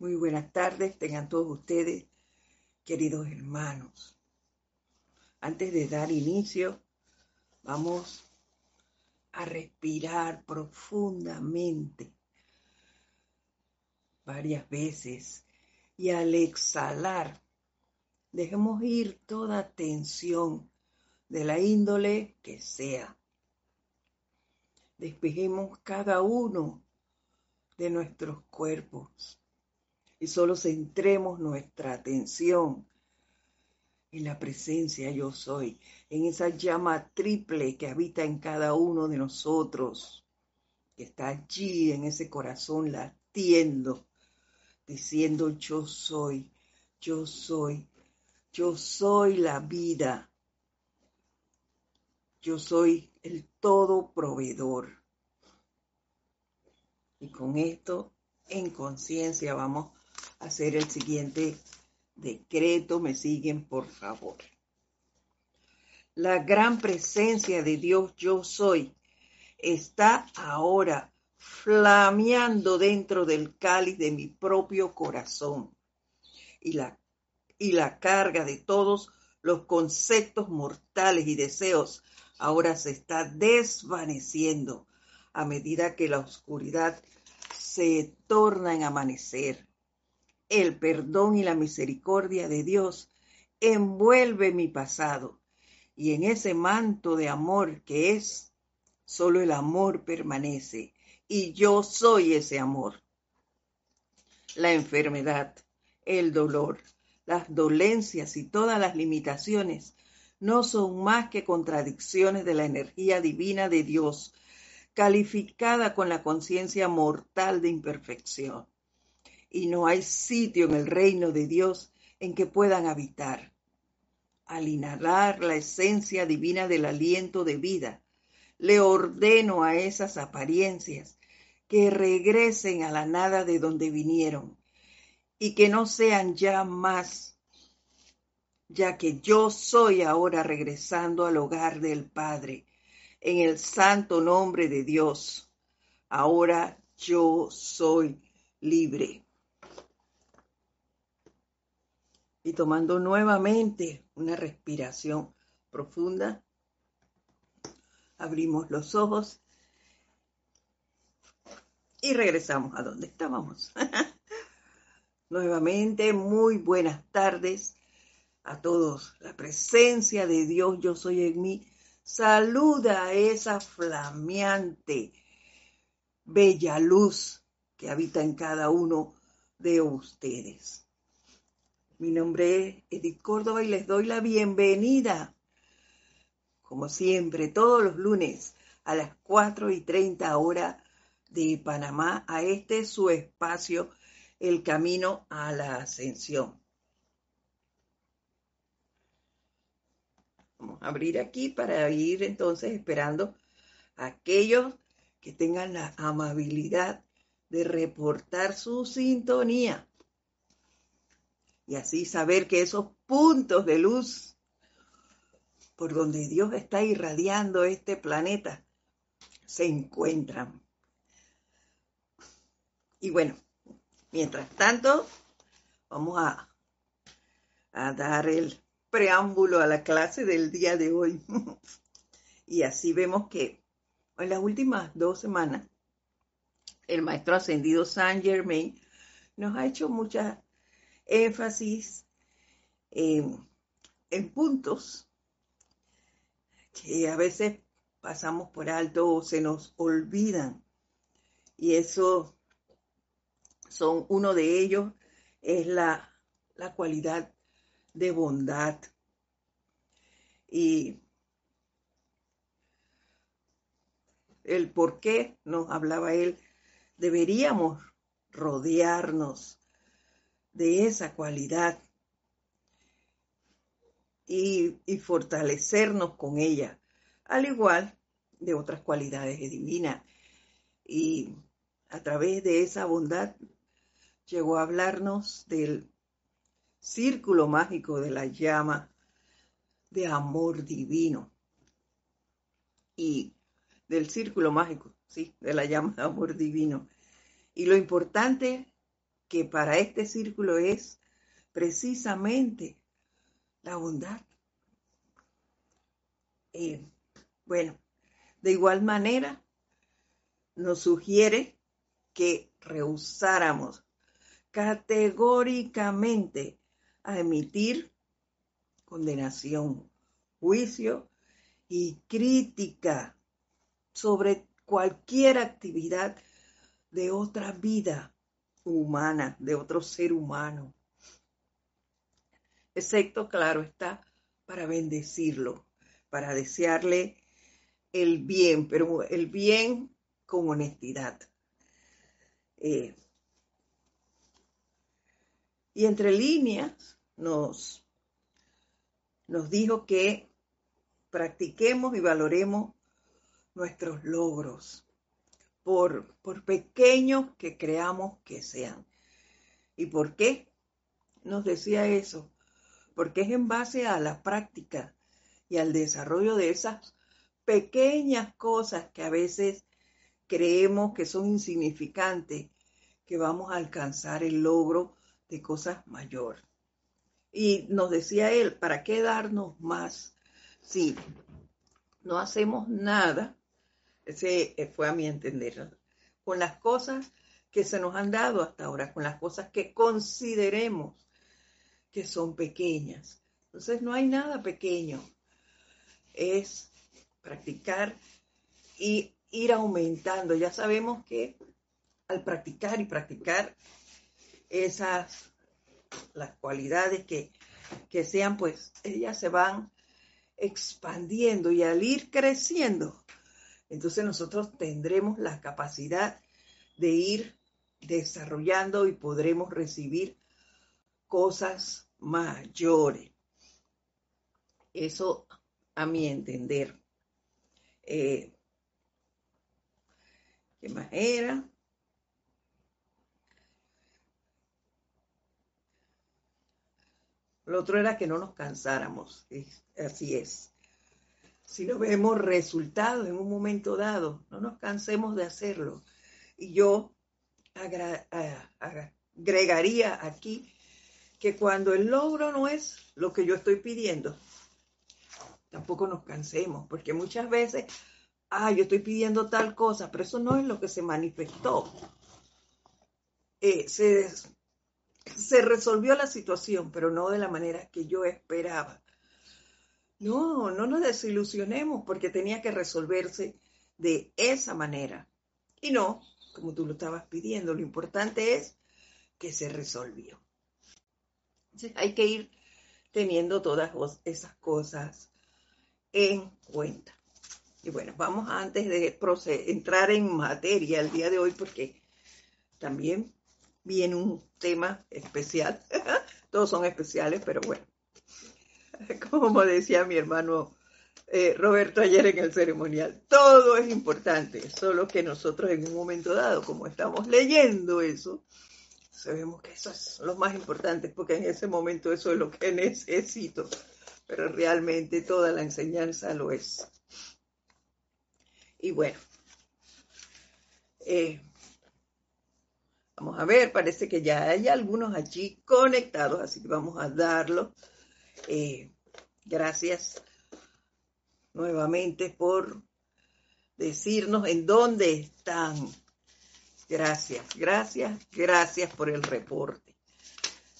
Muy buenas tardes, tengan todos ustedes, queridos hermanos. Antes de dar inicio, vamos a respirar profundamente varias veces y al exhalar, dejemos ir toda tensión de la índole que sea. Despejemos cada uno de nuestros cuerpos y solo centremos nuestra atención en la presencia yo soy, en esa llama triple que habita en cada uno de nosotros, que está allí en ese corazón latiendo, diciendo yo soy, yo soy, yo soy la vida, yo soy el todo proveedor. Y con esto en conciencia vamos hacer el siguiente decreto. Me siguen, por favor. La gran presencia de Dios yo soy está ahora flameando dentro del cáliz de mi propio corazón y la, y la carga de todos los conceptos mortales y deseos ahora se está desvaneciendo a medida que la oscuridad se torna en amanecer el perdón y la misericordia de Dios envuelve mi pasado. Y en ese manto de amor que es, solo el amor permanece. Y yo soy ese amor. La enfermedad, el dolor, las dolencias y todas las limitaciones no son más que contradicciones de la energía divina de Dios, calificada con la conciencia mortal de imperfección y no hay sitio en el reino de Dios en que puedan habitar. Al inhalar la esencia divina del aliento de vida, le ordeno a esas apariencias que regresen a la nada de donde vinieron y que no sean ya más, ya que yo soy ahora regresando al hogar del Padre, en el santo nombre de Dios. Ahora yo soy libre. Y tomando nuevamente una respiración profunda, abrimos los ojos y regresamos a donde estábamos. nuevamente, muy buenas tardes a todos. La presencia de Dios, yo soy en mí, saluda a esa flameante, bella luz que habita en cada uno de ustedes. Mi nombre es Edith Córdoba y les doy la bienvenida, como siempre, todos los lunes a las 4 y 30 horas de Panamá, a este su espacio, El Camino a la Ascensión. Vamos a abrir aquí para ir entonces esperando a aquellos que tengan la amabilidad de reportar su sintonía y así saber que esos puntos de luz por donde Dios está irradiando este planeta se encuentran. Y bueno, mientras tanto, vamos a, a dar el preámbulo a la clase del día de hoy. y así vemos que en las últimas dos semanas, el maestro ascendido Saint Germain nos ha hecho muchas énfasis en, puntos que a veces pasamos por alto o se nos olvidan. Y eso son uno de ellos es la, la cualidad de bondad. Y el por qué nos hablaba él, deberíamos rodearnos de esa cualidad y, fortalecernos con ella, al igual de otras cualidades divinas. Y a través de esa bondad llegó a hablarnos del círculo mágico de la llama de amor divino y del círculo mágico, sí, de la llama de amor divino. Y lo importante que para este círculo es precisamente la bondad. Eh, bueno, de igual manera, nos sugiere que rehusáramos categóricamente a emitir condenación, juicio y crítica sobre cualquier actividad de otra vida humana, de otro ser humano. Excepto, claro está, para bendecirlo, para desearle el bien, pero el bien con honestidad. Eh, y entre líneas nos, nos dijo que practiquemos y valoremos nuestros logros, por, por pequeños que creamos que sean. ¿Y por qué nos decía eso? Porque es en base a la práctica y al desarrollo de esas pequeñas cosas que a veces creemos que son insignificantes, que vamos a alcanzar el logro de cosas mayores. Y nos decía él, ¿para qué darnos más si no hacemos nada? Ese eh, fue a mi entender, con las cosas que se nos han dado hasta ahora, con las cosas que consideremos que son pequeñas. Entonces no hay nada pequeño, es practicar y ir aumentando. Ya sabemos que al practicar y practicar esas, las cualidades que, que sean, pues ellas se van expandiendo y al ir creciendo, entonces nosotros tendremos la capacidad de ir desarrollando y podremos recibir cosas mayores. Eso a mi entender. Eh, ¿Qué más era? Lo otro era que no nos cansáramos. Así es. Si no vemos resultados en un momento dado, no nos cansemos de hacerlo. Y yo agregaría aquí que cuando el logro no es lo que yo estoy pidiendo, tampoco nos cansemos, porque muchas veces, ah, yo estoy pidiendo tal cosa, pero eso no es lo que se manifestó. Eh, se, se resolvió la situación, pero no de la manera que yo esperaba. No, no nos desilusionemos porque tenía que resolverse de esa manera. Y no, como tú lo estabas pidiendo, lo importante es que se resolvió. hay que ir teniendo todas esas cosas en cuenta. Y bueno, vamos antes de entrar en materia el día de hoy porque también viene un tema especial. Todos son especiales, pero bueno. como decía mi hermano eh, Roberto ayer en el ceremonial, todo es importante, solo que nosotros en un momento dado, como estamos leyendo eso, sabemos que eso es lo más importante, porque en ese momento eso es lo que necesito, pero realmente toda la enseñanza lo es. Y bueno, eh, vamos a ver, parece que ya hay algunos allí conectados, así que vamos a darlo. Eh, gracias nuevamente por decirnos en dónde están. Gracias, gracias, gracias por el reporte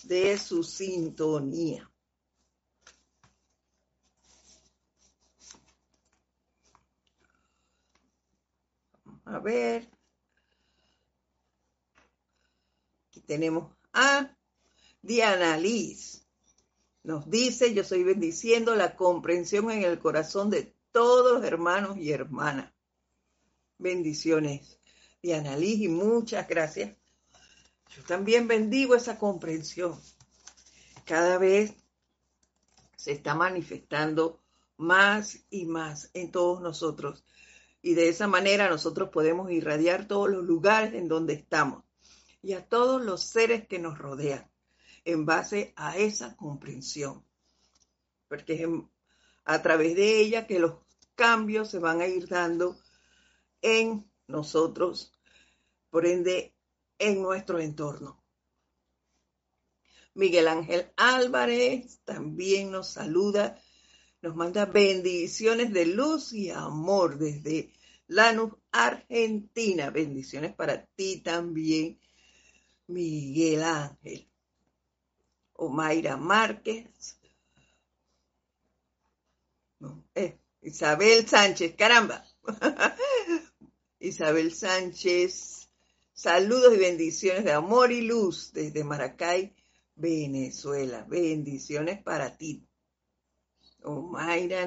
de su sintonía. a ver. Aquí tenemos a Diana Liz. Nos dice, yo estoy bendiciendo la comprensión en el corazón de todos los hermanos y hermanas. Bendiciones. Diana Liz, y muchas gracias. Yo también bendigo esa comprensión. Cada vez se está manifestando más y más en todos nosotros. Y de esa manera nosotros podemos irradiar todos los lugares en donde estamos y a todos los seres que nos rodean en base a esa comprensión. Porque es a través de ella que los cambios se van a ir dando en nosotros, por ende, en nuestro entorno. Miguel Ángel Álvarez también nos saluda, nos manda bendiciones de luz y amor desde Lanús, Argentina. Bendiciones para ti también, Miguel Ángel. Omaira Márquez. Eh, Isabel Sánchez, caramba. Isabel Sánchez, saludos y bendiciones de amor y luz desde Maracay, Venezuela. Bendiciones para ti. Omaira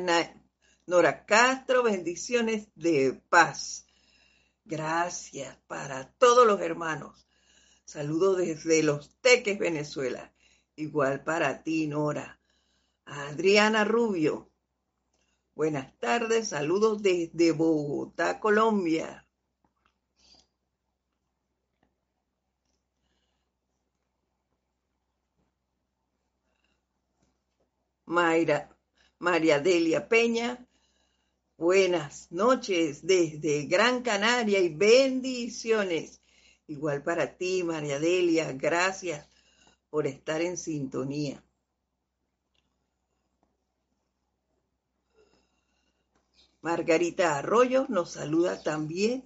Nora Castro, bendiciones de paz. Gracias para todos los hermanos. Saludos desde Los Teques, Venezuela. Igual para ti, Nora. Adriana Rubio. Buenas tardes, saludos desde Bogotá, Colombia. Mayra, María Delia Peña, buenas noches desde Gran Canaria y bendiciones. Igual para ti, María Delia, gracias por estar en sintonía. Margarita Arroyo nos saluda también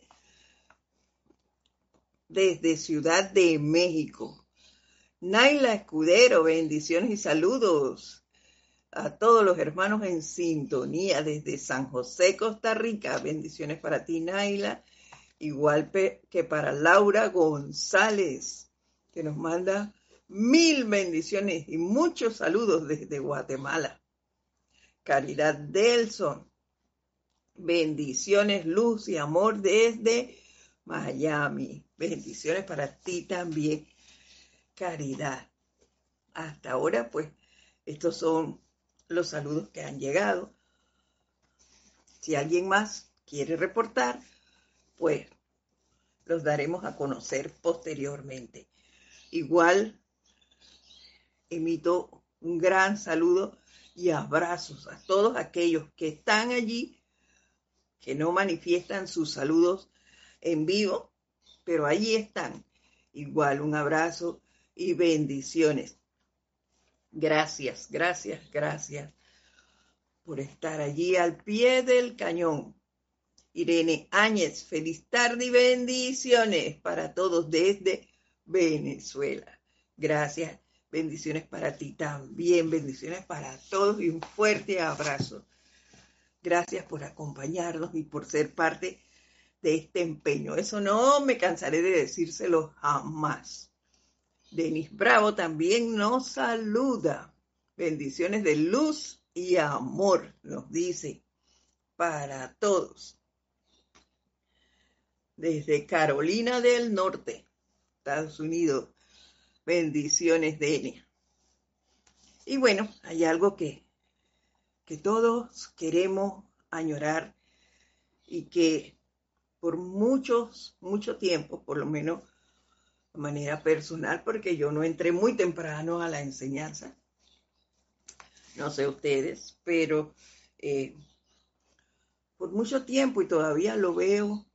desde Ciudad de México. Naila Escudero, bendiciones y saludos a todos los hermanos en sintonía desde San José, Costa Rica. Bendiciones para ti, Naila. Igual que para Laura González, que nos manda mil bendiciones y muchos saludos desde Guatemala. Caridad Delson. Bendiciones, luz y amor desde Miami. Bendiciones para ti también, Caridad. Hasta ahora, pues, estos son los saludos que han llegado. Si alguien más quiere reportar, pues los daremos a conocer posteriormente. Igual emito un gran saludo y abrazos a todos aquellos que están allí, que no manifiestan sus saludos en vivo, pero allí están. Igual un abrazo y bendiciones. Gracias, gracias, gracias por estar allí al pie del cañón. Irene Áñez, feliz tarde y bendiciones para todos desde Venezuela. Gracias, bendiciones para ti también, bendiciones para todos y un fuerte abrazo. Gracias por acompañarnos y por ser parte de este empeño. Eso no me cansaré de decírselo jamás. Denis Bravo también nos saluda. Bendiciones de luz y amor, nos dice, para todos. Desde Carolina del Norte, Estados Unidos, bendiciones, Denis. Y bueno, hay algo que, que todos queremos añorar y que por muchos, mucho tiempo, por lo menos manera personal porque yo no entré muy temprano a la enseñanza. No sé ustedes, pero eh, por mucho tiempo y todavía lo veo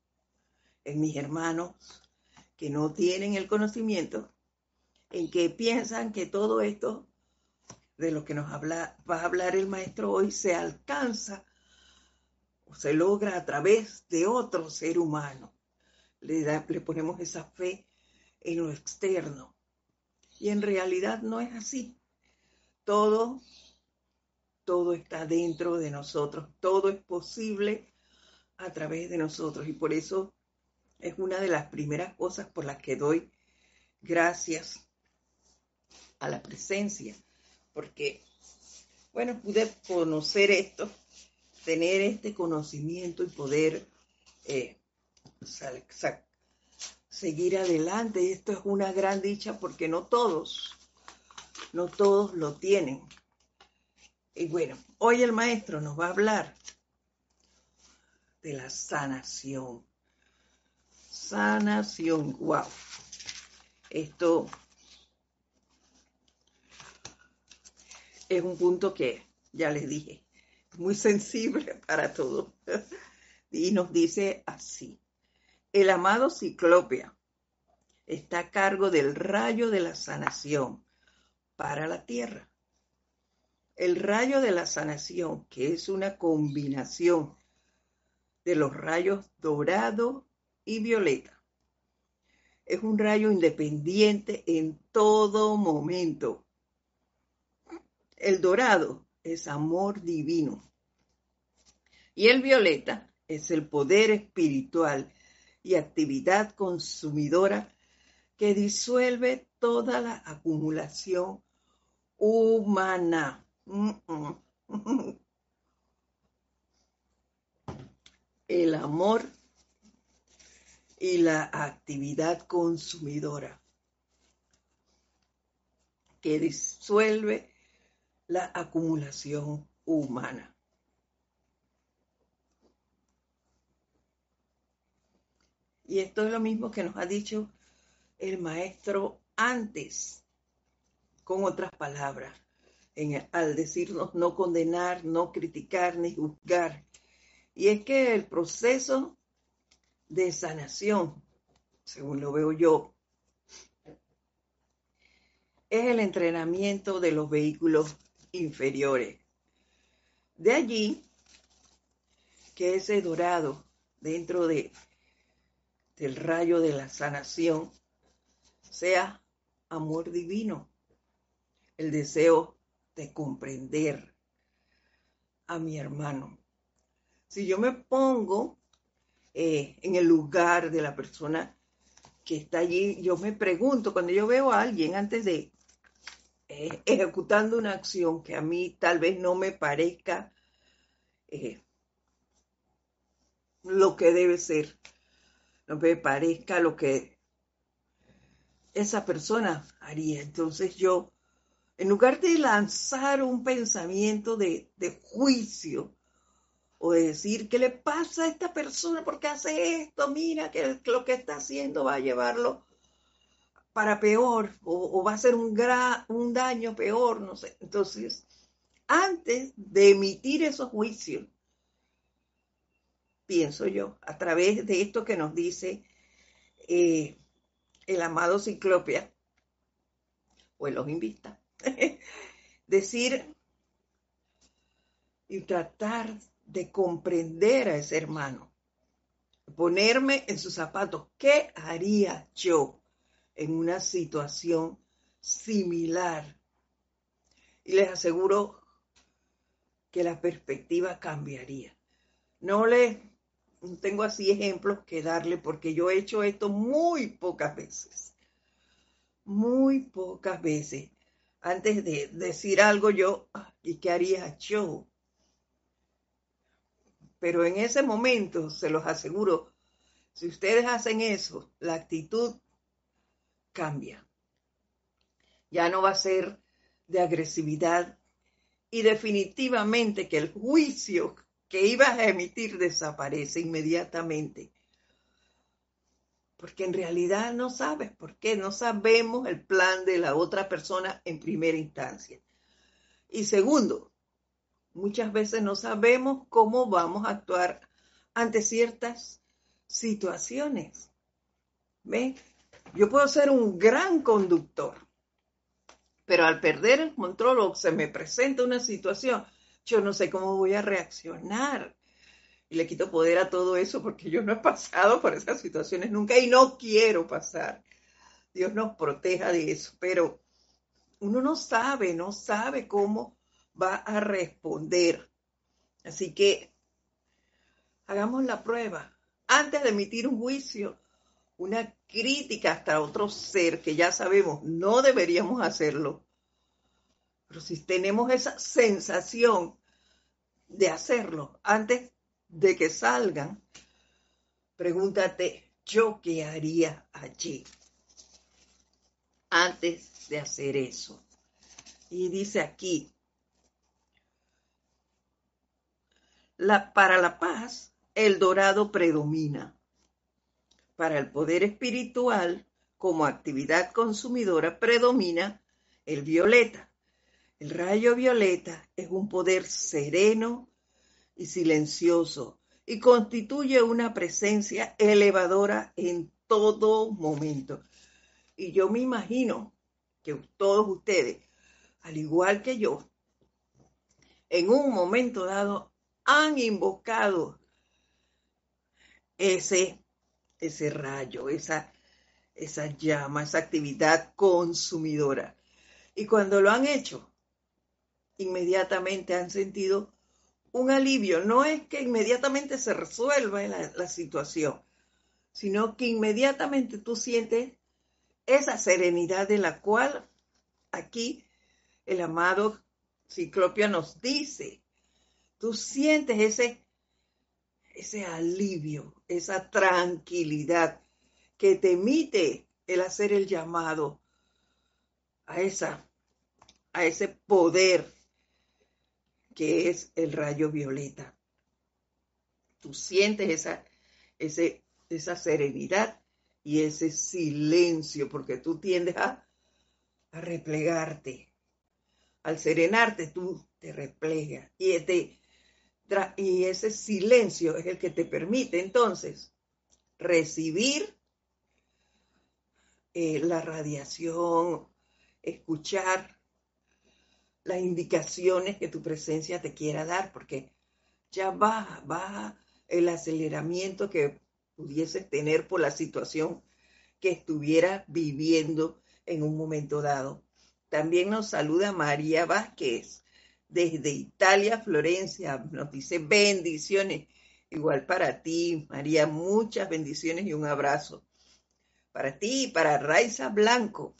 en mis hermanos que no tienen el conocimiento, en que piensan que todo esto de lo que nos habla, va a hablar el maestro hoy se alcanza o se logra a través de otro ser humano. Le, le ponemos esa fe en lo externo. Y en realidad no es así. Todo, todo está dentro de nosotros, todo es posible a través de nosotros. Y por eso es una de las primeras cosas por las que doy gracias a la presencia. Porque, bueno, pude conocer esto, tener este conocimiento y poder eh, seguir adelante. Esto es una gran dicha porque no todos, no todos lo tienen. Y bueno, hoy el maestro nos va a hablar de la sanación. Sanación, wow. Esto es un punto que, ya les dije, muy sensible para todos. Y nos dice así. El amado Ciclopia está a cargo del rayo de la sanación para la tierra. El rayo de la sanación, que es una combinación de los rayos dorado y violeta, es un rayo independiente en todo momento. El dorado es amor divino y el violeta es el poder espiritual y actividad consumidora que disuelve toda la acumulación humana. El amor y la actividad consumidora que disuelve la acumulación humana. Y esto es lo mismo que nos ha dicho el maestro antes, con otras palabras, al decirnos no condenar, no criticar ni juzgar. Y es que el proceso de sanación, según lo veo yo, es el entrenamiento de los vehículos inferiores. De allí que ese dorado dentro de, del rayo de la sanación sea amor divino, el deseo de comprender a mi hermano. Si yo me pongo eh, en el lugar de la persona que está allí, yo me pregunto, cuando yo veo a alguien antes de eh, ejecutando una acción que a mí tal vez no me parezca eh, lo que debe ser, no me parezca lo que esa persona haría. Entonces yo, en lugar de lanzar un pensamiento de, de juicio, o decir, ¿qué le pasa a esta persona? porque hace esto? Mira que lo que está haciendo va a llevarlo para peor o, va a ser un, un daño peor, no sé. Entonces, antes de emitir esos juicios, pienso yo, a través de esto que nos dice eh, el amado Ciclopia, o el invita, decir y tratar de comprender a ese hermano, ponerme en sus zapatos. ¿Qué haría yo en una situación similar? Y les aseguro que la perspectiva cambiaría. No les tengo así ejemplos que darle porque yo he hecho esto muy pocas veces. Muy pocas veces. Antes de decir algo yo, ah, ¿y qué haría yo? Pero en ese momento, se los aseguro, si ustedes hacen eso, la actitud cambia. Ya no va a ser de agresividad y definitivamente que el juicio que ibas a emitir desaparece inmediatamente. Porque en realidad no sabes por qué, no sabemos el plan de la otra persona en primera instancia. Y segundo, muchas veces no sabemos cómo vamos a actuar ante ciertas situaciones. ¿Ve? Yo puedo ser un gran conductor, pero al perder el control o se me presenta una situación, yo no sé cómo voy a reaccionar. Y le quito poder a todo eso porque yo no he pasado por esas situaciones nunca y no quiero pasar. Dios nos proteja de eso, pero uno no sabe, no sabe cómo va a responder. Así que hagamos la prueba. Antes de emitir un juicio, una crítica hasta otro ser que ya sabemos no deberíamos hacerlo. Pero si tenemos esa sensación de hacerlo antes de que salgan, pregúntate, ¿yo qué haría allí? Antes de hacer eso. Y dice aquí, para la paz, el dorado predomina. Para el poder espiritual, como actividad consumidora, predomina el violeta. El rayo violeta es un poder sereno y silencioso y constituye una presencia elevadora en todo momento. Y yo me imagino que todos ustedes, al igual que yo, en un momento dado han invocado ese, ese rayo, esa, esa llama, esa actividad consumidora. Y cuando lo han hecho, inmediatamente han sentido un alivio. No es que inmediatamente se resuelva la, la situación, sino que inmediatamente tú sientes esa serenidad de la cual aquí el amado Ciclopia nos dice. Tú sientes ese, ese alivio, esa tranquilidad que te emite el hacer el llamado a esa a ese poder que es el rayo violeta. Tú sientes esa, esa serenidad y ese silencio, porque tú tiendes a, a replegarte. Al serenarte, tú te replegas. Y, este, y ese silencio es el que te permite entonces recibir eh, la radiación, escuchar las indicaciones que tu presencia te quiera dar, porque ya baja, baja el aceleramiento que pudieses tener por la situación que estuvieras viviendo en un momento dado. También nos saluda María Vázquez desde Italia, Florencia. Nos dice bendiciones. Igual para ti, María, muchas bendiciones y un abrazo. Para ti y para Raiza Blanco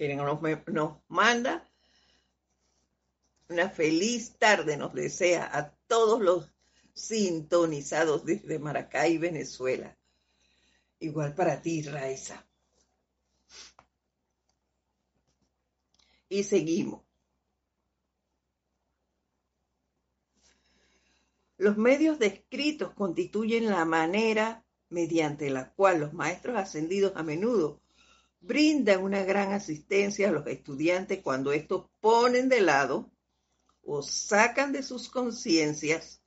que nos, nos manda una feliz tarde, nos desea a todos los sintonizados desde Maracay, Venezuela. Igual para ti, Raiza. Y seguimos. Los medios descritos constituyen la manera mediante la cual los maestros ascendidos a menudo brindan una gran asistencia a los estudiantes cuando estos ponen de lado o sacan de sus conciencias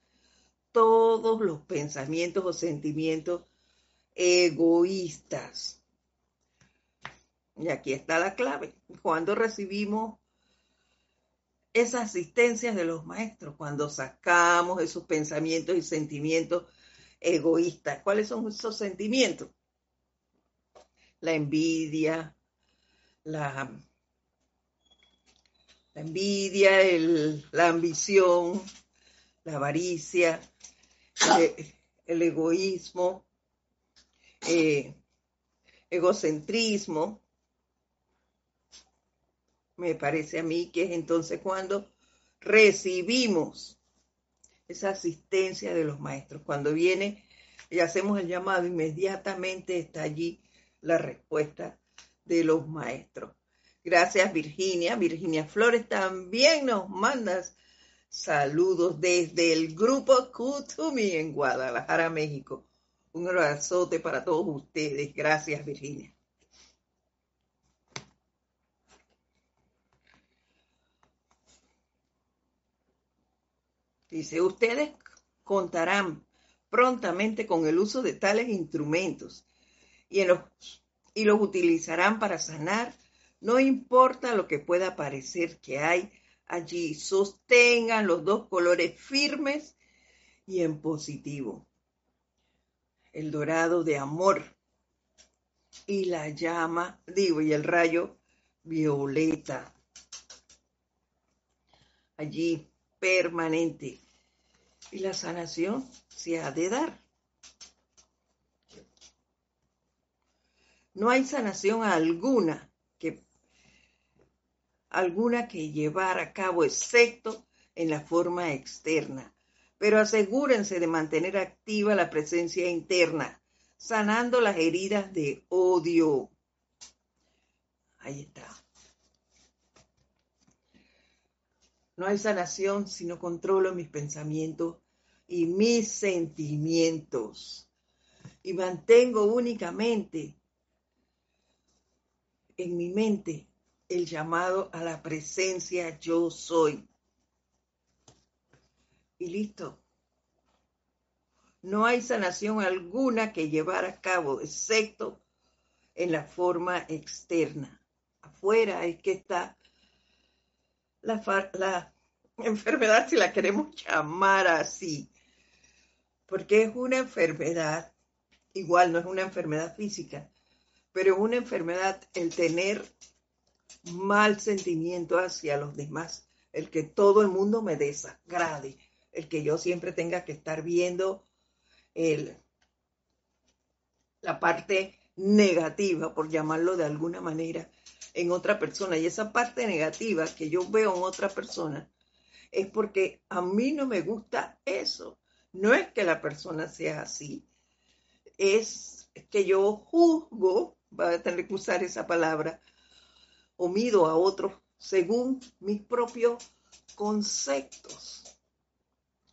todos los pensamientos o sentimientos egoístas. Y aquí está la clave. Cuando recibimos esa asistencia de los maestros, cuando sacamos esos pensamientos y sentimientos egoístas. ¿Cuáles son esos sentimientos? la envidia, la, la envidia, el, la ambición, la avaricia, el, egoísmo, eh, egocentrismo. Me parece a mí que es entonces cuando recibimos esa asistencia de los maestros. Cuando viene y hacemos el llamado, inmediatamente está allí la respuesta de los maestros. Gracias Virginia. Virginia Flores también nos mandas saludos desde el grupo Kutumi en Guadalajara, México. Un abrazote para todos ustedes. Gracias Virginia. Dice, ustedes contarán prontamente con el uso de tales instrumentos y, los, y los utilizarán para sanar, no importa lo que pueda parecer que hay allí, sostengan los dos colores firmes y en positivo. El dorado de amor y la llama, digo, y el rayo violeta. Allí permanente. Y la sanación se ha de dar. No hay sanación alguna que alguna que llevar a cabo excepto en la forma externa. Pero asegúrense de mantener activa la presencia interna, sanando las heridas de odio. Ahí está. No hay sanación si no controlo mis pensamientos y mis sentimientos. Y mantengo únicamente en mi mente el llamado a la presencia yo soy. Y listo. No hay sanación alguna que llevar a cabo, excepto en la forma externa, afuera es que está la, la enfermedad, si la queremos llamar así, porque es una enfermedad, igual no es una enfermedad física, pero es una enfermedad el tener mal sentimiento hacia los demás, el que todo el mundo me desagrade, el que yo siempre tenga que estar viendo el, la parte negativa, por llamarlo de alguna manera, en otra persona. Y esa parte negativa que yo veo en otra persona es porque a mí no me gusta eso. No es que la persona sea así, es que yo juzgo, voy a tener que usar esa palabra, o mido a otros según mis propios conceptos.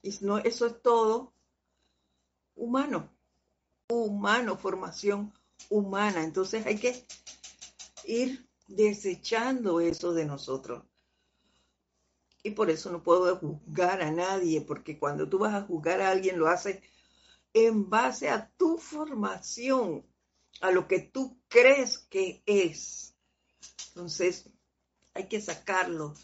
Y no, eso es todo humano, humano, formación humana. Entonces hay que ir desechando eso de nosotros. Y por eso no puedo juzgar a nadie, porque cuando tú vas a juzgar a alguien lo haces en base a tu formación, a lo que tú crees que es. Entonces, hay que sacarlo.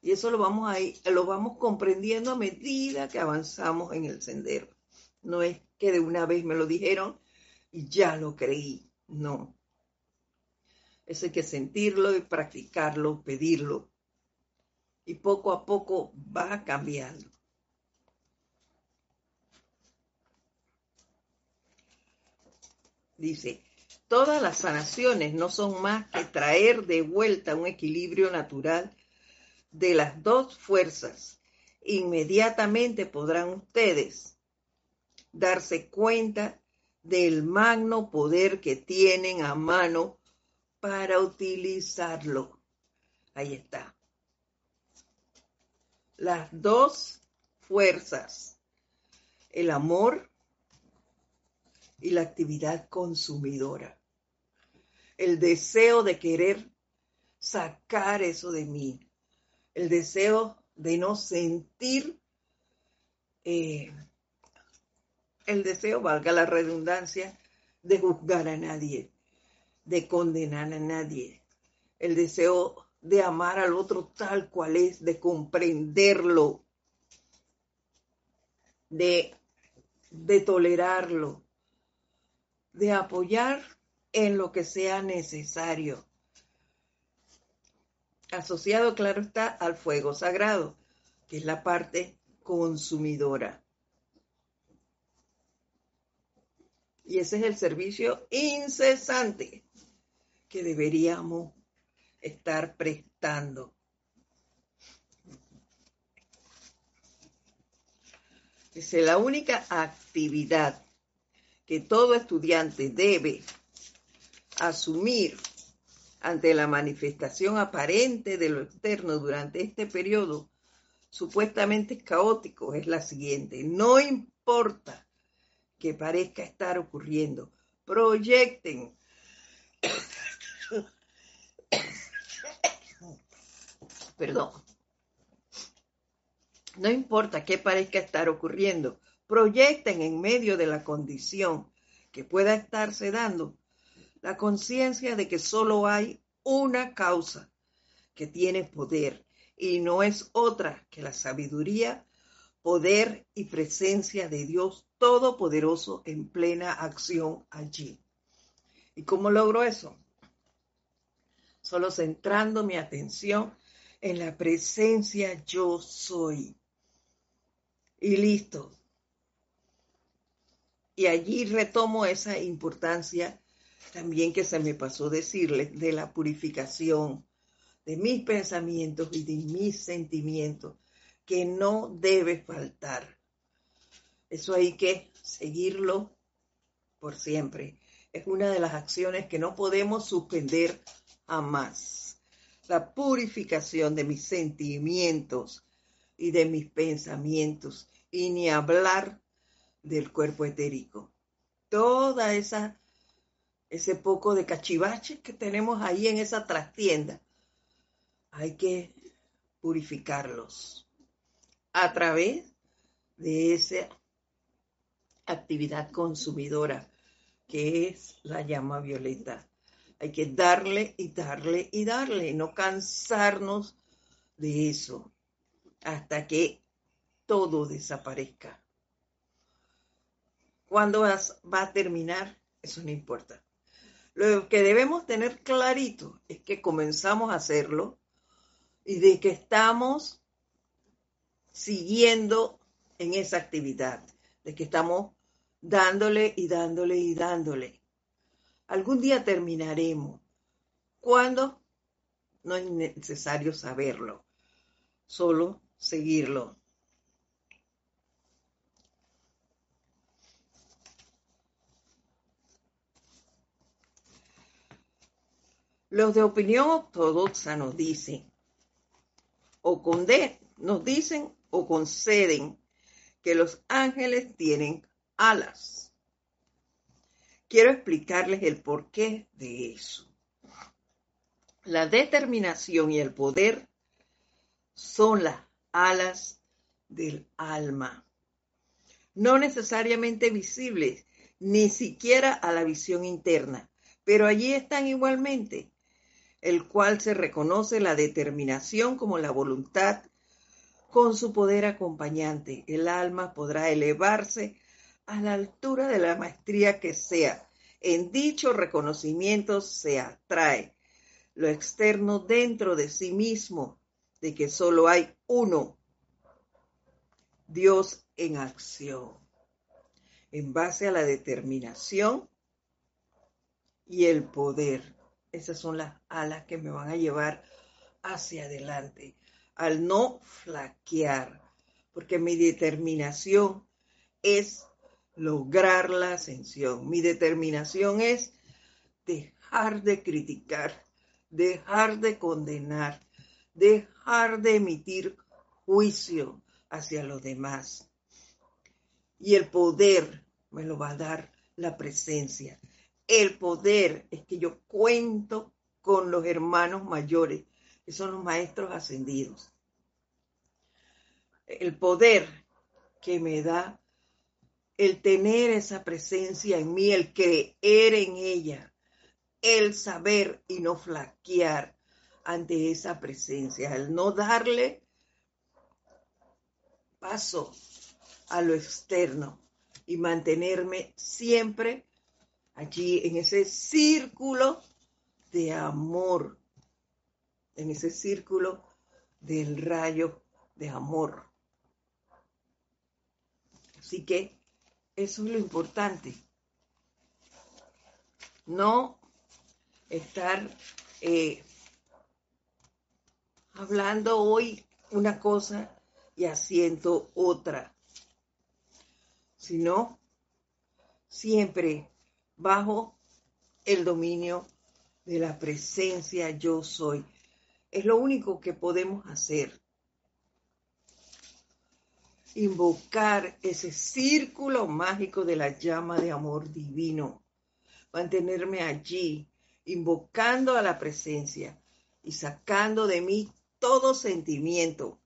Y eso lo vamos a lo vamos comprendiendo a medida que avanzamos en el sendero. No es que de una vez me lo dijeron y ya lo creí. No. Eso hay que sentirlo y practicarlo, pedirlo. Y poco a poco va cambiando. Dice, todas las sanaciones no son más que traer de vuelta un equilibrio natural de las dos fuerzas. Inmediatamente podrán ustedes darse cuenta del magno poder que tienen a mano para utilizarlo. Ahí está. Las dos fuerzas, el amor y la actividad consumidora. El deseo de querer sacar eso de mí. El deseo de no sentir eh, el deseo, valga la redundancia, de juzgar a nadie, de condenar a nadie. El deseo de amar al otro tal cual es, de comprenderlo, de, de tolerarlo, de apoyar en lo que sea necesario. Asociado, claro está, al fuego sagrado, que es la parte consumidora. Y ese es el servicio incesante que deberíamos estar prestando. Dice, la única actividad que todo estudiante debe asumir ante la manifestación aparente de lo externo durante este periodo supuestamente caótico es la siguiente. No importa que parezca estar ocurriendo. Proyecten. Perdón. No importa qué parezca estar ocurriendo, proyecten en medio de la condición que pueda estarse dando la conciencia de que solo hay una causa que tiene poder y no es otra que la sabiduría poder y presencia de Dios Todopoderoso en plena acción allí. ¿Y cómo logro eso? Solo centrando mi atención en la presencia yo soy. Y listo. Y allí retomo esa importancia también que se me pasó decirles de la purificación de mis pensamientos y de mis sentimientos que no debe faltar. Eso hay que seguirlo por siempre. Es una de las acciones que no podemos suspender jamás. La purificación de mis sentimientos y de mis pensamientos y ni hablar del cuerpo etérico. Toda esa ese poco de cachivache que tenemos ahí en esa trastienda, hay que purificarlos a través de esa actividad consumidora que es la llama violeta, Hay que darle y darle y darle, no cansarnos de eso hasta que todo desaparezca. ¿Cuándo va a terminar? Eso no importa. Lo que debemos tener clarito es que comenzamos a hacerlo y de que estamos siguiendo en esa actividad, de que estamos dándole y dándole y dándole. Algún día terminaremos. ¿Cuándo? No es necesario saberlo, solo seguirlo. Los de opinión ortodoxa nos dicen, o nos dicen o conceden que los ángeles tienen alas. Quiero explicarles el porqué de eso. La determinación y el poder son las alas del alma, no necesariamente visibles, ni siquiera a la visión interna, pero allí están igualmente el cual se reconoce la determinación como la voluntad con su poder acompañante. El alma podrá elevarse a la altura de la maestría que sea. En dicho reconocimiento se atrae lo externo dentro de sí mismo, de que solo hay uno, Dios en acción, en base a la determinación y el poder. Esas son las alas que me van a llevar hacia adelante, al no flaquear, porque mi determinación es lograr la ascensión. Mi determinación es dejar de criticar, dejar de condenar, dejar de emitir juicio hacia los demás. Y el poder me lo va a dar la presencia. El poder es que yo cuento con los hermanos mayores, que son los maestros ascendidos. El poder que me da el tener esa presencia en mí, el creer en ella, el saber y no flaquear ante esa presencia, el no darle paso a lo externo y mantenerme siempre allí en ese círculo de amor, en ese círculo del rayo de amor. Así que eso es lo importante. No estar eh, hablando hoy una cosa y haciendo otra, sino siempre bajo el dominio de la presencia yo soy. Es lo único que podemos hacer. Invocar ese círculo mágico de la llama de amor divino. Mantenerme allí, invocando a la presencia y sacando de mí todo sentimiento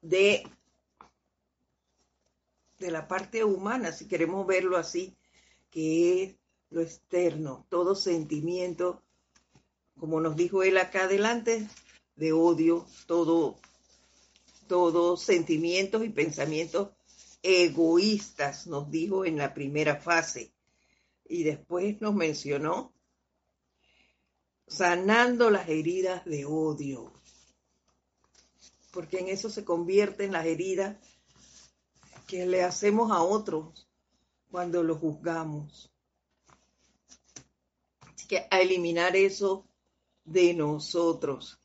de de la parte humana, si queremos verlo así, que es lo externo, todo sentimiento, como nos dijo él acá adelante, de odio, todo, todos sentimientos y pensamientos egoístas, nos dijo en la primera fase. Y después nos mencionó sanando las heridas de odio, porque en eso se convierten las heridas que le hacemos a otros cuando lo juzgamos. Así que a eliminar eso de nosotros.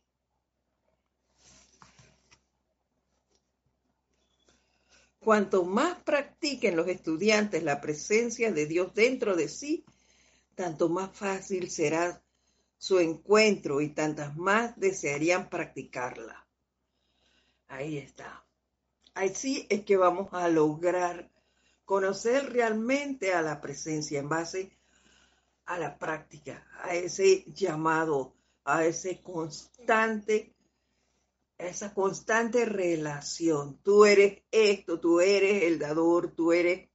Cuanto más practiquen los estudiantes la presencia de Dios dentro de sí, tanto más fácil será su encuentro y tantas más desearían practicarla. Ahí está. Así es que vamos a lograr conocer realmente a la presencia en base a la práctica, a ese llamado, a ese constante, esa constante relación. Tú eres esto, tú eres el dador, tú eres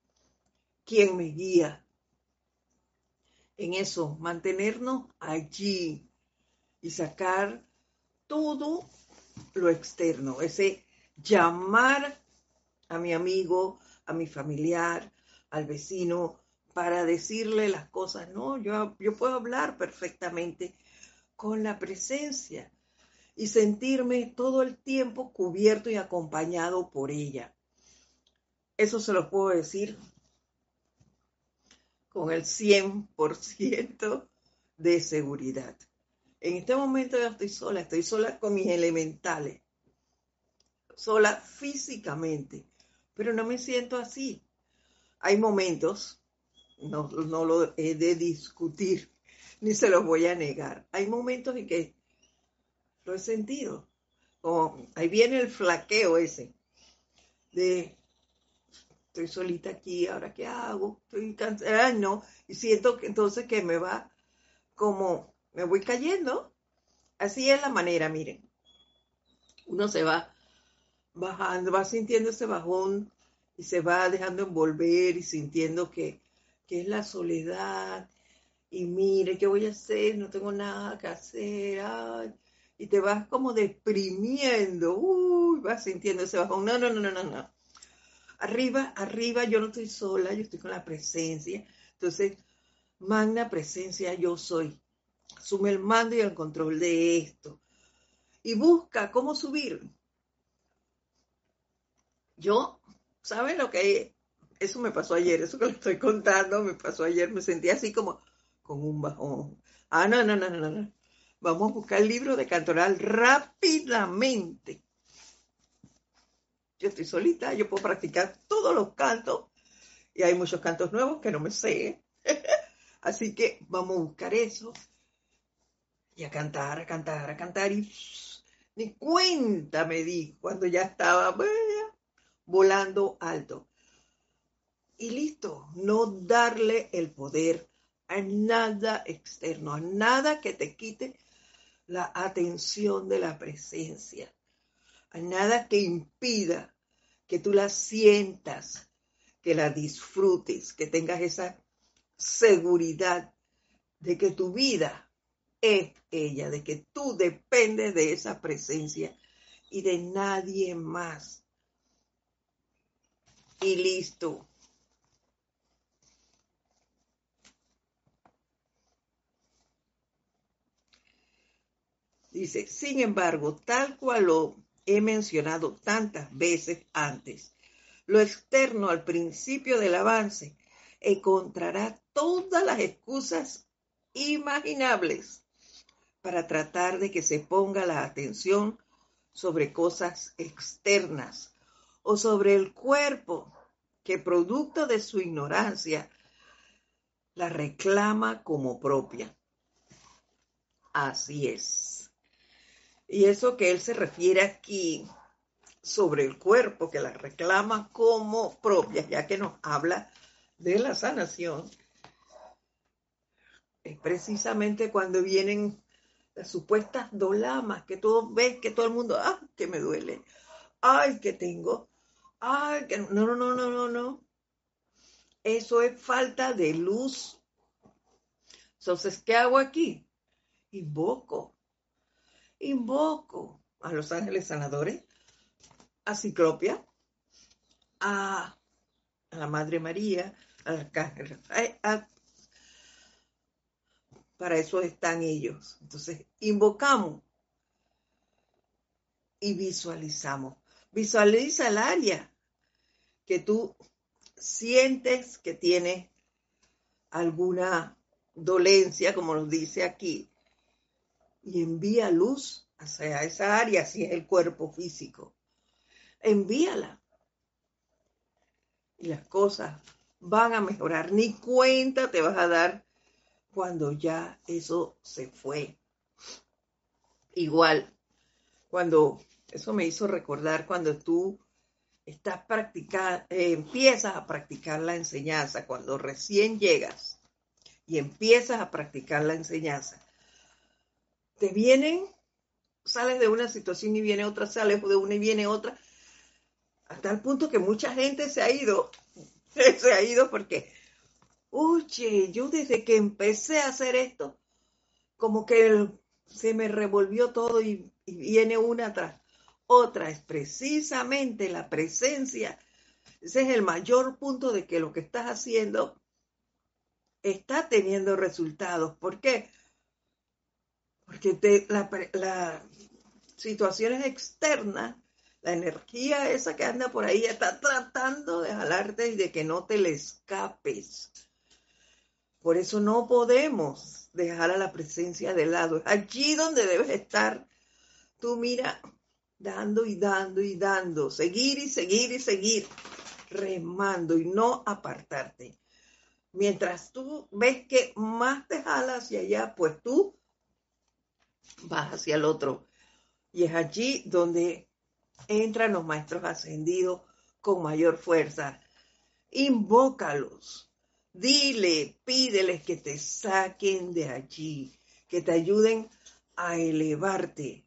quien me guía. en eso, mantenernos allí y sacar todo lo externo, ese llamar a mi amigo, a mi familiar, al vecino, para decirle las cosas. No, yo, yo puedo hablar perfectamente con la presencia y sentirme todo el tiempo cubierto y acompañado por ella. Eso se lo puedo decir con el 100% de seguridad. En este momento yo estoy sola, estoy sola con mis elementales, sola físicamente, pero no me siento así. Hay momentos, no, no lo he de discutir, ni se los voy a negar. Hay momentos en que lo he sentido. Como, ahí viene el flaqueo ese de estoy solita aquí, ahora qué hago, estoy cansada, no, y siento que entonces que me va como, me voy cayendo. Así es la manera, miren. Uno se va bajando, va sintiendo ese bajón y se va dejando envolver y sintiendo que, que es la soledad. Y mire, ¿qué voy a hacer? No tengo nada que hacer. Y te vas como deprimiendo. Uy, vas sintiendo ese bajón. No, no, no, no, no, no. Arriba, arriba, yo no estoy sola, yo estoy con la presencia. Entonces, magna presencia, yo soy. Asume el mando y el control de esto. Y busca cómo subir. Yo, ¿saben lo que Eso me pasó ayer, eso que le estoy contando, me pasó ayer, me sentí así como con un bajón. Ah, no, no, no, no, no. Vamos a buscar el libro de Cantoral rápidamente yo estoy solita, yo puedo practicar todos los cantos y hay muchos cantos nuevos que no me sé. Así que vamos a buscar eso y a cantar, a cantar, a cantar y ni cuenta me di cuando ya estaba volando alto. Y listo, no darle el poder a nada externo, a nada que te quite la atención de la presencia a nada que impida que tú la sientas, que la disfrutes, que tengas esa seguridad de que tu vida es ella, de que tú dependes de esa presencia y de nadie más. Y listo. Dice, sin embargo, tal cual lo he mencionado tantas veces antes. Lo externo al principio del avance encontrará todas las excusas imaginables para tratar de que se ponga la atención sobre cosas externas o sobre el cuerpo que producto de su ignorancia la reclama como propia. Así es. Y eso que él se refiere aquí sobre el cuerpo, que la reclama como propia, ya que nos habla de la sanación, es precisamente cuando vienen las supuestas dolamas, que todo ves, que todo el mundo, ah, que me duele, ay, que tengo, ay, que no, no, no, no, no, no. Eso es falta de luz. Entonces, ¿qué hago aquí? Invoco invoco a los ángeles sanadores, a Ciclopia, a, la Madre María, al Arcángel para eso están ellos. Entonces, invocamos y visualizamos. Visualiza el área que tú sientes que tiene alguna dolencia, como nos dice aquí, y envía luz hacia esa área, si es el cuerpo físico. Envíala. Y las cosas van a mejorar. Ni cuenta te vas a dar cuando ya eso se fue. Igual, cuando eso me hizo recordar cuando tú estás practicando, eh, empiezas a practicar la enseñanza, cuando recién llegas y empiezas a practicar la enseñanza, te vienen, sales de una situación y viene otra, sales de una y viene otra, hasta el punto que mucha gente se ha ido, se ha ido porque oye, yo desde que empecé a hacer esto, como que se me revolvió todo y, y viene una tras otra. Es precisamente la presencia. Ese es el mayor punto de que lo que estás haciendo está teniendo resultados. ¿Por qué? Porque te, la, la situaciones externas, la energía esa que anda por ahí está tratando de jalarte y de que no te le escapes. Por eso no podemos dejar a la presencia de lado. Allí donde debes estar, tú mira, dando y dando y dando, seguir y seguir y seguir, remando y no apartarte. Mientras tú ves que más te jala hacia allá, pues tú vas hacia el otro. Y es allí donde entran los maestros ascendidos con mayor fuerza. Invócalos. Dile, pídeles que te saquen de allí, que te ayuden a elevarte,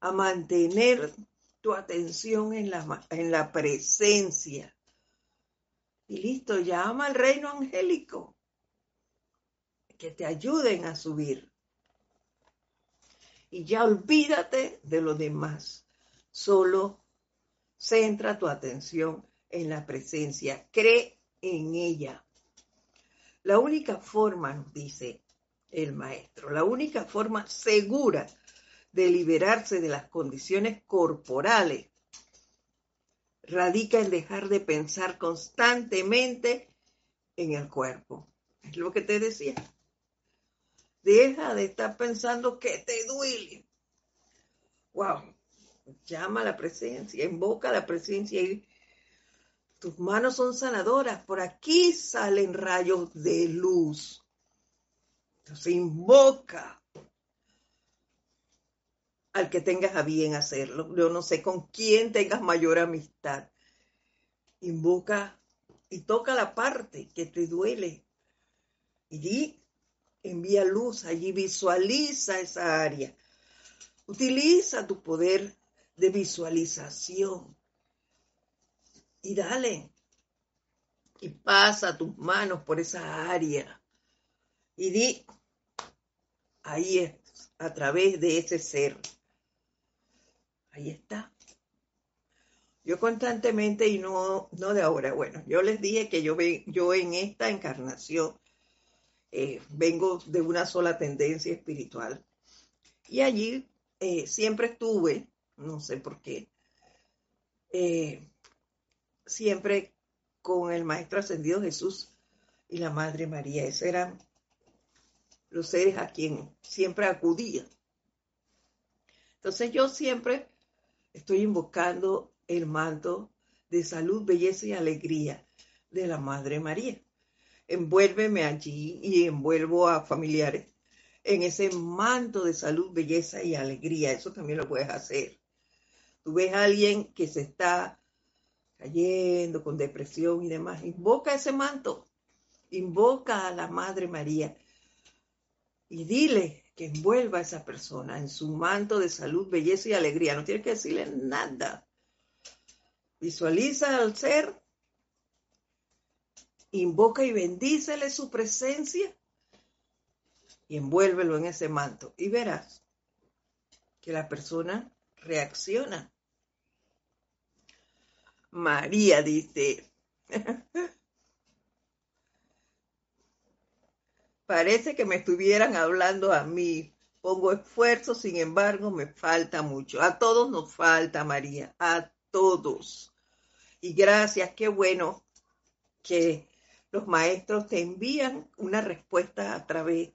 a mantener tu atención en la, en la presencia. Y listo, llama al reino angélico, que te ayuden a subir. Y ya olvídate de lo demás. Solo centra tu atención en la presencia. Cree en ella. La única forma, nos dice el maestro, la única forma segura de liberarse de las condiciones corporales radica en dejar de pensar constantemente en el cuerpo. Es lo que te decía. Deja de estar pensando que te duele. Wow. Llama a la presencia, invoca la presencia y tus manos son sanadoras. Por aquí salen rayos de luz. Entonces invoca al que tengas a bien hacerlo. Yo no sé con quién tengas mayor amistad. Invoca y toca la parte que te duele. Y di, envía luz allí, visualiza esa área. Utiliza tu poder de visualización. Y dale. Y pasa tus manos por esa área. Y di, ahí es, a través de ese ser. Ahí está. Yo constantemente y no, no de ahora, bueno, yo les dije que yo, yo en esta encarnación eh, vengo de una sola tendencia espiritual. Y allí eh, siempre estuve, no sé por qué, eh, siempre con el Maestro Ascendido Jesús y la Madre María. Esos eran los seres a quien siempre acudía. Entonces yo siempre estoy invocando el manto de salud, belleza y alegría de la Madre María. Envuélveme allí y envuelvo a familiares en ese manto de salud, belleza y alegría. Eso también lo puedes hacer. Tú ves a alguien que se está cayendo con depresión y demás. Invoca ese manto. Invoca a la Madre María y dile que envuelva a esa persona en su manto de salud, belleza y alegría. No tienes que decirle nada. Visualiza al ser, invoca y bendícele su presencia y envuélvelo en ese manto. Y verás que la persona reacciona. María dice, Parece que me estuvieran hablando a mí. Pongo esfuerzo, sin embargo, me falta mucho. A todos nos falta, María, a todos. Y gracias, qué bueno que los maestros te envían una respuesta a través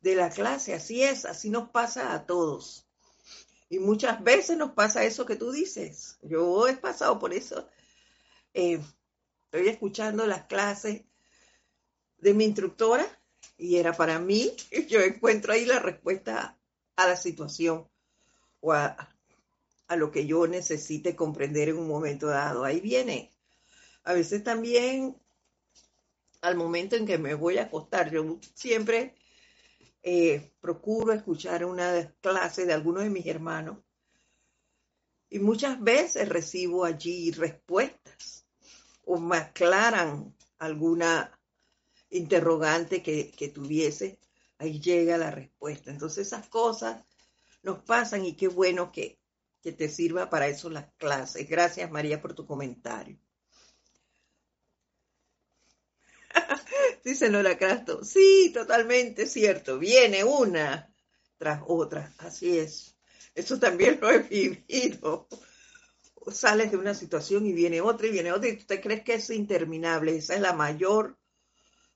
de la clase. Así es, así nos pasa a todos. Y muchas veces nos pasa eso que tú dices. Yo he pasado por eso. Eh, estoy escuchando las clases de mi instructora y era para mí, yo encuentro ahí la respuesta a la situación o a, lo que yo necesite comprender en un momento dado. Ahí viene. A veces también al momento en que me voy a acostar, yo siempre eh, procuro escuchar una clase de algunos de mis hermanos y muchas veces recibo allí respuestas o me aclaran alguna interrogante que, que tuviese, ahí llega la respuesta. Entonces esas cosas nos pasan y qué bueno que, que te sirva para eso las clases. Gracias María por tu comentario. Dice Nora Crasto, sí, totalmente cierto, viene una tras otra, así es. Eso también lo he vivido. Sales de una situación y viene otra y viene otra y tú crees que es interminable. Esa es la mayor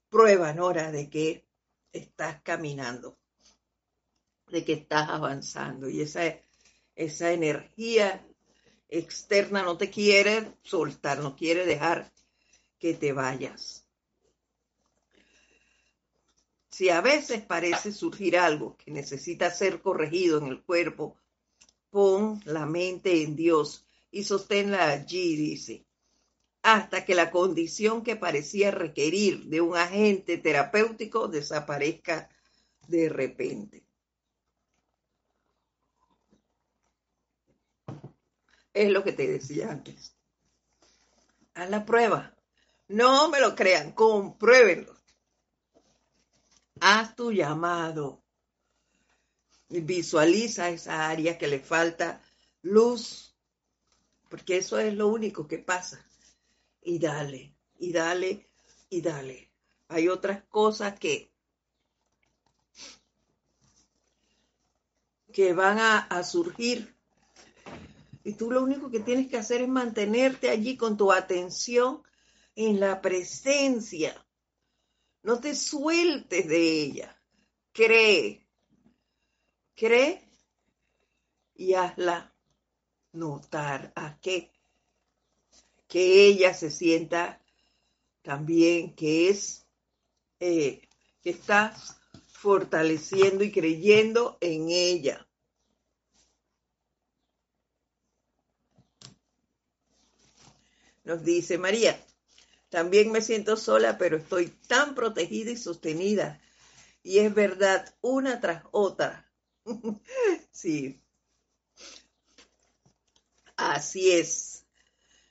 prueba, Nora, de que estás caminando, de que estás avanzando y esa, esa energía externa no te quiere soltar, no quiere dejar que te vayas. Si a veces parece surgir algo que necesita ser corregido en el cuerpo, pon la mente en Dios y sosténla allí, dice, hasta que la condición que parecía requerir de un agente terapéutico desaparezca de repente. Es lo que te decía antes. Haz la prueba. No me lo crean, compruébenlo. Haz tu llamado. Visualiza esa área que le falta luz, porque eso es lo único que pasa. Y dale, y dale, y dale. Hay otras cosas que, que van a, a surgir. Y tú lo único que tienes que hacer es mantenerte allí con tu atención en la presencia no te sueltes de ella. Cree. Cree y hazla notar a que, que ella se sienta también que es, eh, que estás fortaleciendo y creyendo en ella. Nos dice María, también me siento sola, pero estoy tan protegida y sostenida. Y es verdad, una tras otra. sí. Así es.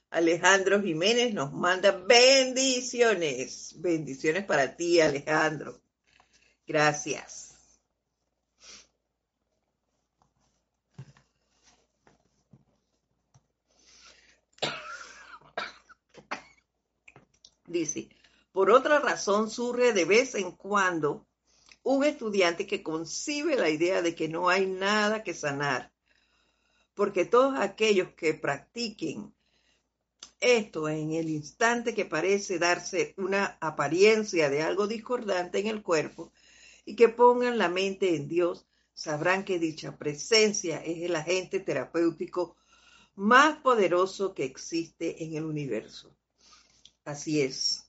Alejandro Jiménez nos manda bendiciones. Bendiciones para ti, Alejandro. Gracias. Dice, por otra razón surge de vez en cuando un estudiante que concibe la idea de que no hay nada que sanar, porque todos aquellos que practiquen esto en el instante que parece darse una apariencia de algo discordante en el cuerpo y que pongan la mente en Dios, sabrán que dicha presencia es el agente terapéutico más poderoso que existe en el universo. Así es.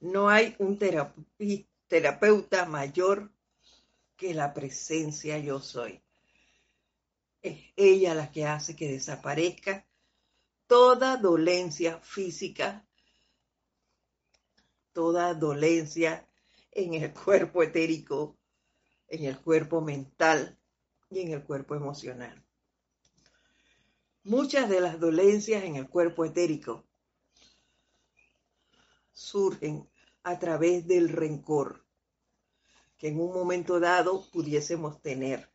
No hay un terapeuta mayor que la presencia yo soy. Es ella la que hace que desaparezca toda dolencia física, toda dolencia en el cuerpo etérico, en el cuerpo mental y en el cuerpo emocional. Muchas de las dolencias en el cuerpo etérico surgen a través del rencor que en un momento dado pudiésemos tener,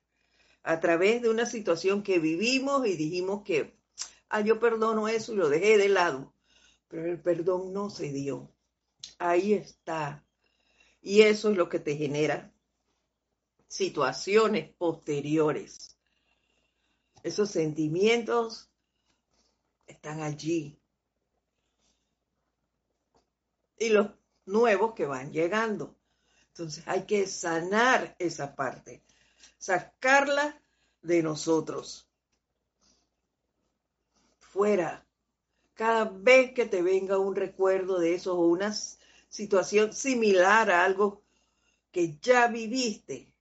a través de una situación que vivimos y dijimos que, ah, yo perdono eso y lo dejé de lado, pero el perdón no se dio. Ahí está. Y eso es lo que te genera situaciones posteriores. Esos sentimientos están allí y los nuevos que van llegando. Entonces hay que sanar esa parte, sacarla de nosotros. Fuera. Cada vez que te venga un recuerdo de eso o una situación similar a algo que ya viviste,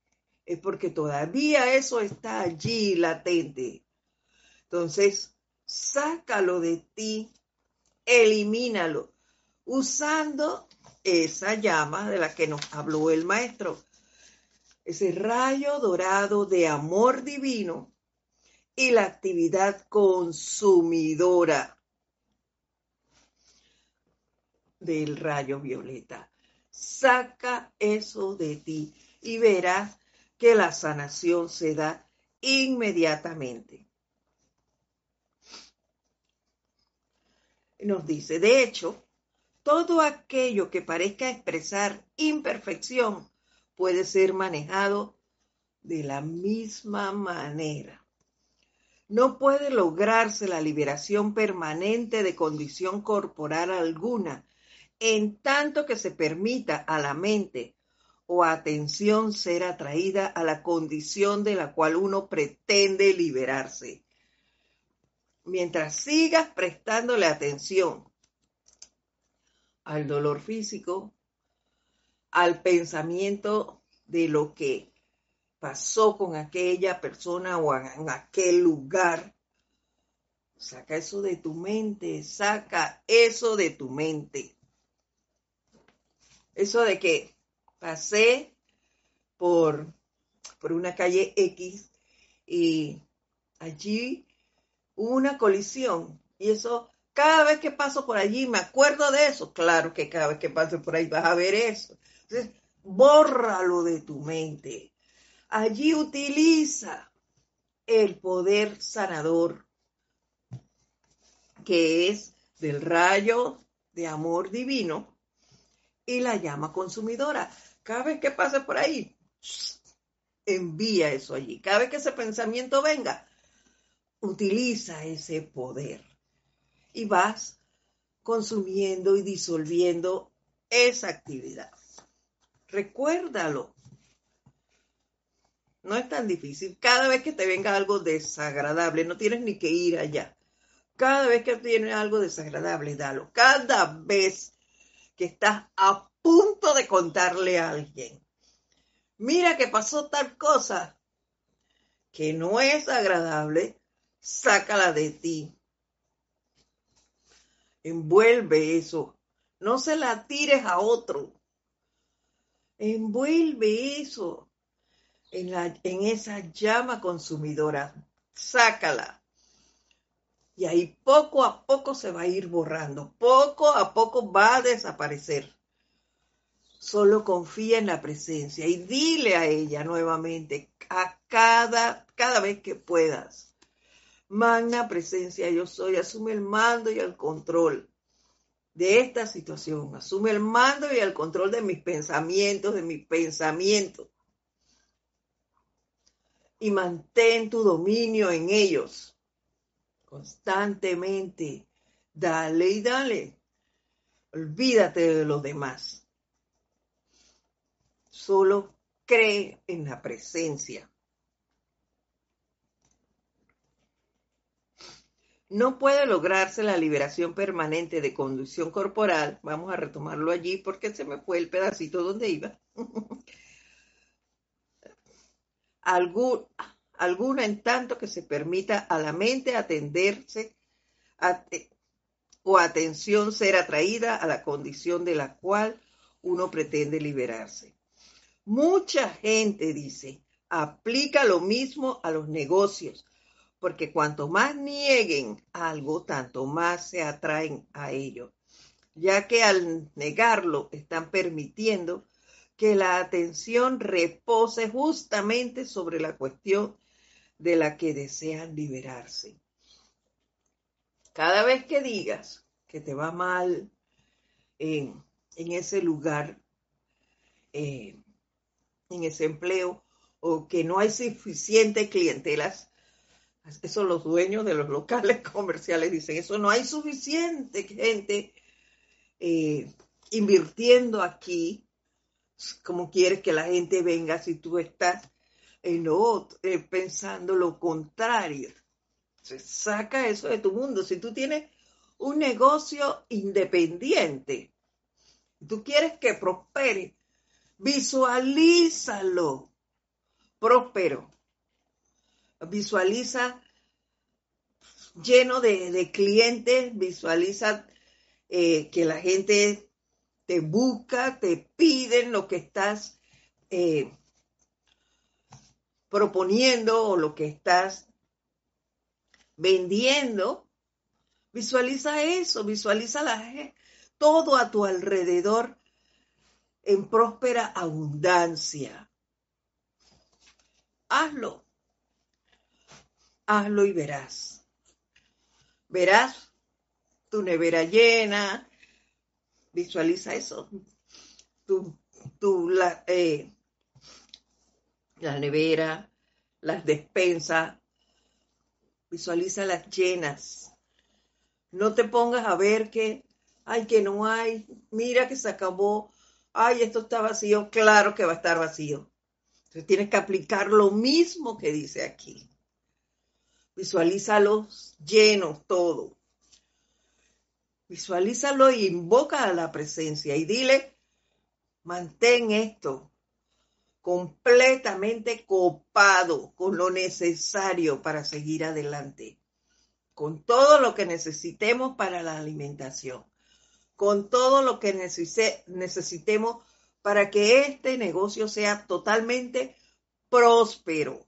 es porque todavía eso está allí latente. Entonces, sácalo de ti, elimínalo usando esa llama de la que nos habló el maestro, ese rayo dorado de amor divino y la actividad consumidora. del rayo violeta. Saca eso de ti y verás que la sanación se da inmediatamente. Nos dice, de hecho, todo aquello que parezca expresar imperfección puede ser manejado de la misma manera. No puede lograrse la liberación permanente de condición corporal alguna, en tanto que se permita a la mente o atención ser atraída a la condición de la cual uno pretende liberarse. Mientras sigas prestándole atención al dolor físico, al pensamiento de lo que pasó con aquella persona o en aquel lugar. Saca eso de tu mente, saca eso de tu mente. Eso de que pasé por, por una calle X y allí hubo una colisión y eso, cada vez que paso por allí me acuerdo de eso. Claro que cada vez que paso por ahí vas a ver eso. Entonces, bórralo de tu mente. Allí utiliza el poder sanador que es del rayo de amor divino y la llama consumidora. Cada vez que pase por ahí, envía eso allí. Cada vez que ese pensamiento venga, utiliza ese poder y vas consumiendo y disolviendo esa actividad. Recuérdalo. No es tan difícil. Cada vez que te venga algo desagradable, no tienes ni que ir allá. Cada vez que tienes algo desagradable, dalo. Cada vez que estás a punto de contarle a alguien. Mira que pasó tal cosa que no es agradable, sácala de ti. Envuelve eso. No se la tires a otro. Envuelve eso en, esa llama consumidora. Sácala. Y ahí poco a poco se va a ir borrando. Poco a poco va a desaparecer. Solo confía en la presencia y dile a ella nuevamente a cada, cada vez que puedas. Magna presencia yo soy, asume el mando y el control de esta situación. Asume el mando y el control de mis pensamientos, de mis pensamientos. Y mantén tu dominio en ellos constantemente. Dale y dale. Olvídate de los demás. Solo cree en la presencia. No puede lograrse la liberación permanente de conducción corporal. Vamos a retomarlo allí porque se me fue el pedacito donde iba. alguna en tanto que se permita a la mente atenderse o atención ser atraída a la condición de la cual uno pretende liberarse. Mucha gente dice, aplica lo mismo a los negocios, porque cuanto más nieguen algo, tanto más se atraen a ello, ya que al negarlo están permitiendo que la atención repose justamente sobre la cuestión de la que desean liberarse. Cada vez que digas que te va mal en, ese lugar, eh, en ese empleo o que no hay suficiente clientelas. Eso los dueños de los locales comerciales dicen, eso no hay suficiente gente eh, invirtiendo aquí. como quieres que la gente venga si tú estás en lo eh, pensando lo contrario? Se saca eso de tu mundo. Si tú tienes un negocio independiente, tú quieres que prospere, Visualízalo próspero. Visualiza lleno de, clientes, visualiza eh, que la gente te busca, te piden lo que estás eh, proponiendo o lo que estás vendiendo. Visualiza eso, visualiza la, todo a tu alrededor en próspera abundancia. Hazlo. Hazlo y verás. Verás tu nevera llena. Visualiza eso. Tu, tu, la, eh, la nevera, las despensas. Visualiza las llenas. No te pongas a ver que, ay, que no hay. Mira que se acabó. Ay, esto está vacío. Claro que va a estar vacío. Entonces tienes que aplicar lo mismo que dice aquí. Visualízalos llenos todo. Visualízalo e invoca a la presencia y dile, mantén esto completamente copado con lo necesario para seguir adelante, con todo lo que necesitemos para la alimentación, con todo lo que necesitemos para que este negocio sea totalmente próspero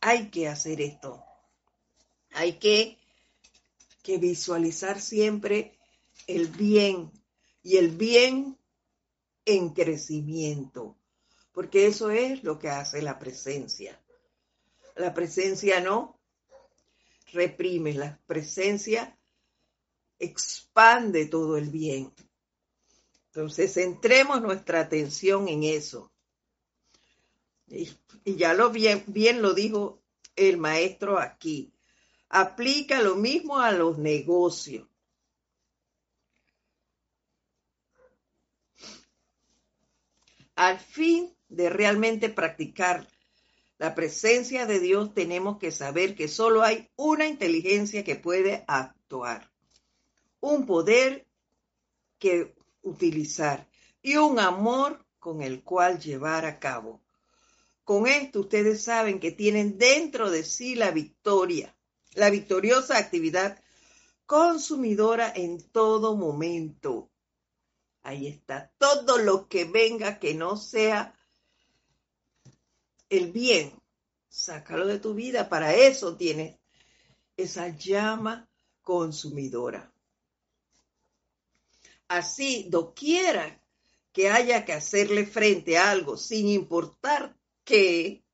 hay que hacer esto. Hay que, que visualizar siempre el bien y el bien en crecimiento, porque eso es lo que hace la presencia. La presencia no reprime, la presencia expande todo el bien. Entonces, centremos nuestra atención en eso. Y, ya lo bien, lo dijo el maestro aquí. Aplica lo mismo a los negocios. Al fin de realmente practicar la presencia de Dios, tenemos que saber que solo hay una inteligencia que puede actuar, un poder que utilizar y un amor con el cual llevar a cabo. Con esto ustedes saben que tienen dentro de sí la victoria, la victoriosa actividad consumidora en todo momento. Ahí está, todo lo que venga que no sea el bien, sácalo de tu vida, para eso tienes esa llama consumidora. Así, doquiera que haya que hacerle frente a algo, sin importar que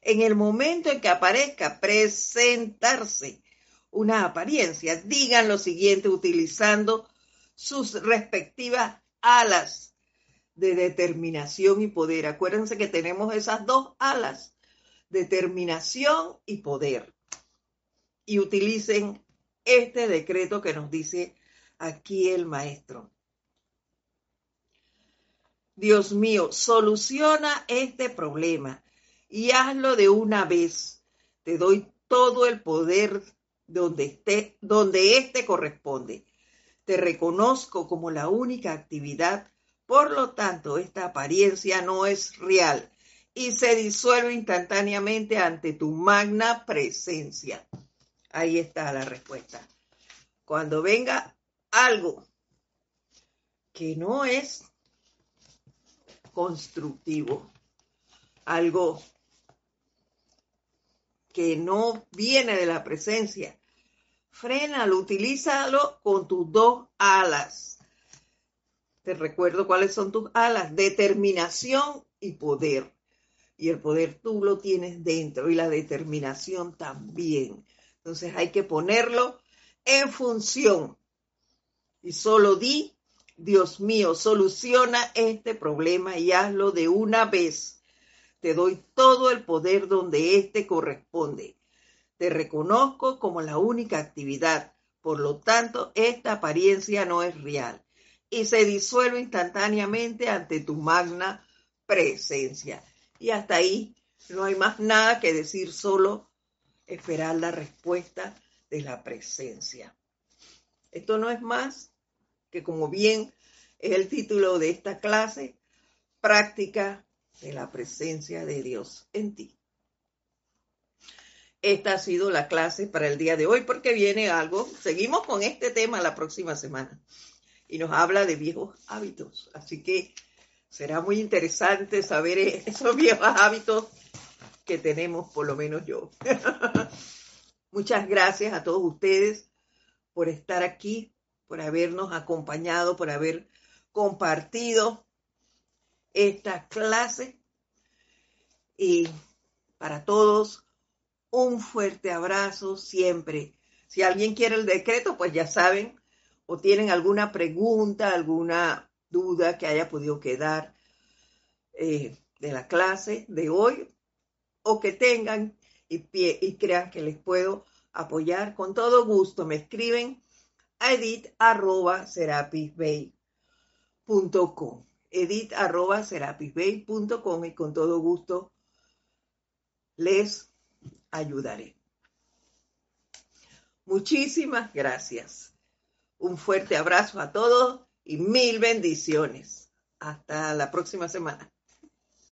en el momento en que aparezca presentarse una apariencia, digan lo siguiente utilizando sus respectivas alas de determinación y poder. Acuérdense que tenemos esas dos alas, determinación y poder. Y utilicen este decreto que nos dice aquí el maestro. Dios mío, soluciona este problema y hazlo de una vez. Te doy todo el poder donde esté, donde éste corresponde. Te reconozco como la única actividad, por lo tanto, esta apariencia no es real y se disuelve instantáneamente ante tu magna presencia. Ahí está la respuesta. Cuando venga algo que no es constructivo, algo que no viene de la presencia. Frénalo, utilízalo con tus dos alas. Te recuerdo cuáles son tus alas, determinación y poder. Y el poder tú lo tienes dentro y la determinación también. Entonces hay que ponerlo en función. Y solo di Dios mío, soluciona este problema y hazlo de una vez. Te doy todo el poder donde éste corresponde. Te reconozco como la única actividad. Por lo tanto, esta apariencia no es real y se disuelve instantáneamente ante tu magna presencia. Y hasta ahí no hay más nada que decir, solo esperar la respuesta de la presencia. Esto no es más que como bien es el título de esta clase, práctica de la presencia de Dios en ti. Esta ha sido la clase para el día de hoy porque viene algo, seguimos con este tema la próxima semana y nos habla de viejos hábitos. Así que será muy interesante saber esos viejos hábitos que tenemos, por lo menos yo. Muchas gracias a todos ustedes por estar aquí, por habernos acompañado, por haber compartido esta clase. Y para todos, un fuerte abrazo siempre. Si alguien quiere el decreto, pues ya saben, o tienen alguna pregunta, alguna duda que haya podido quedar eh, de la clase de hoy, o que tengan y, y crean que les puedo apoyar, con todo gusto me escriben a edit.serapisbay.com edit.serapisbay.com y con todo gusto les ayudaré. Muchísimas gracias. Un fuerte abrazo a todos y mil bendiciones. Hasta la próxima semana.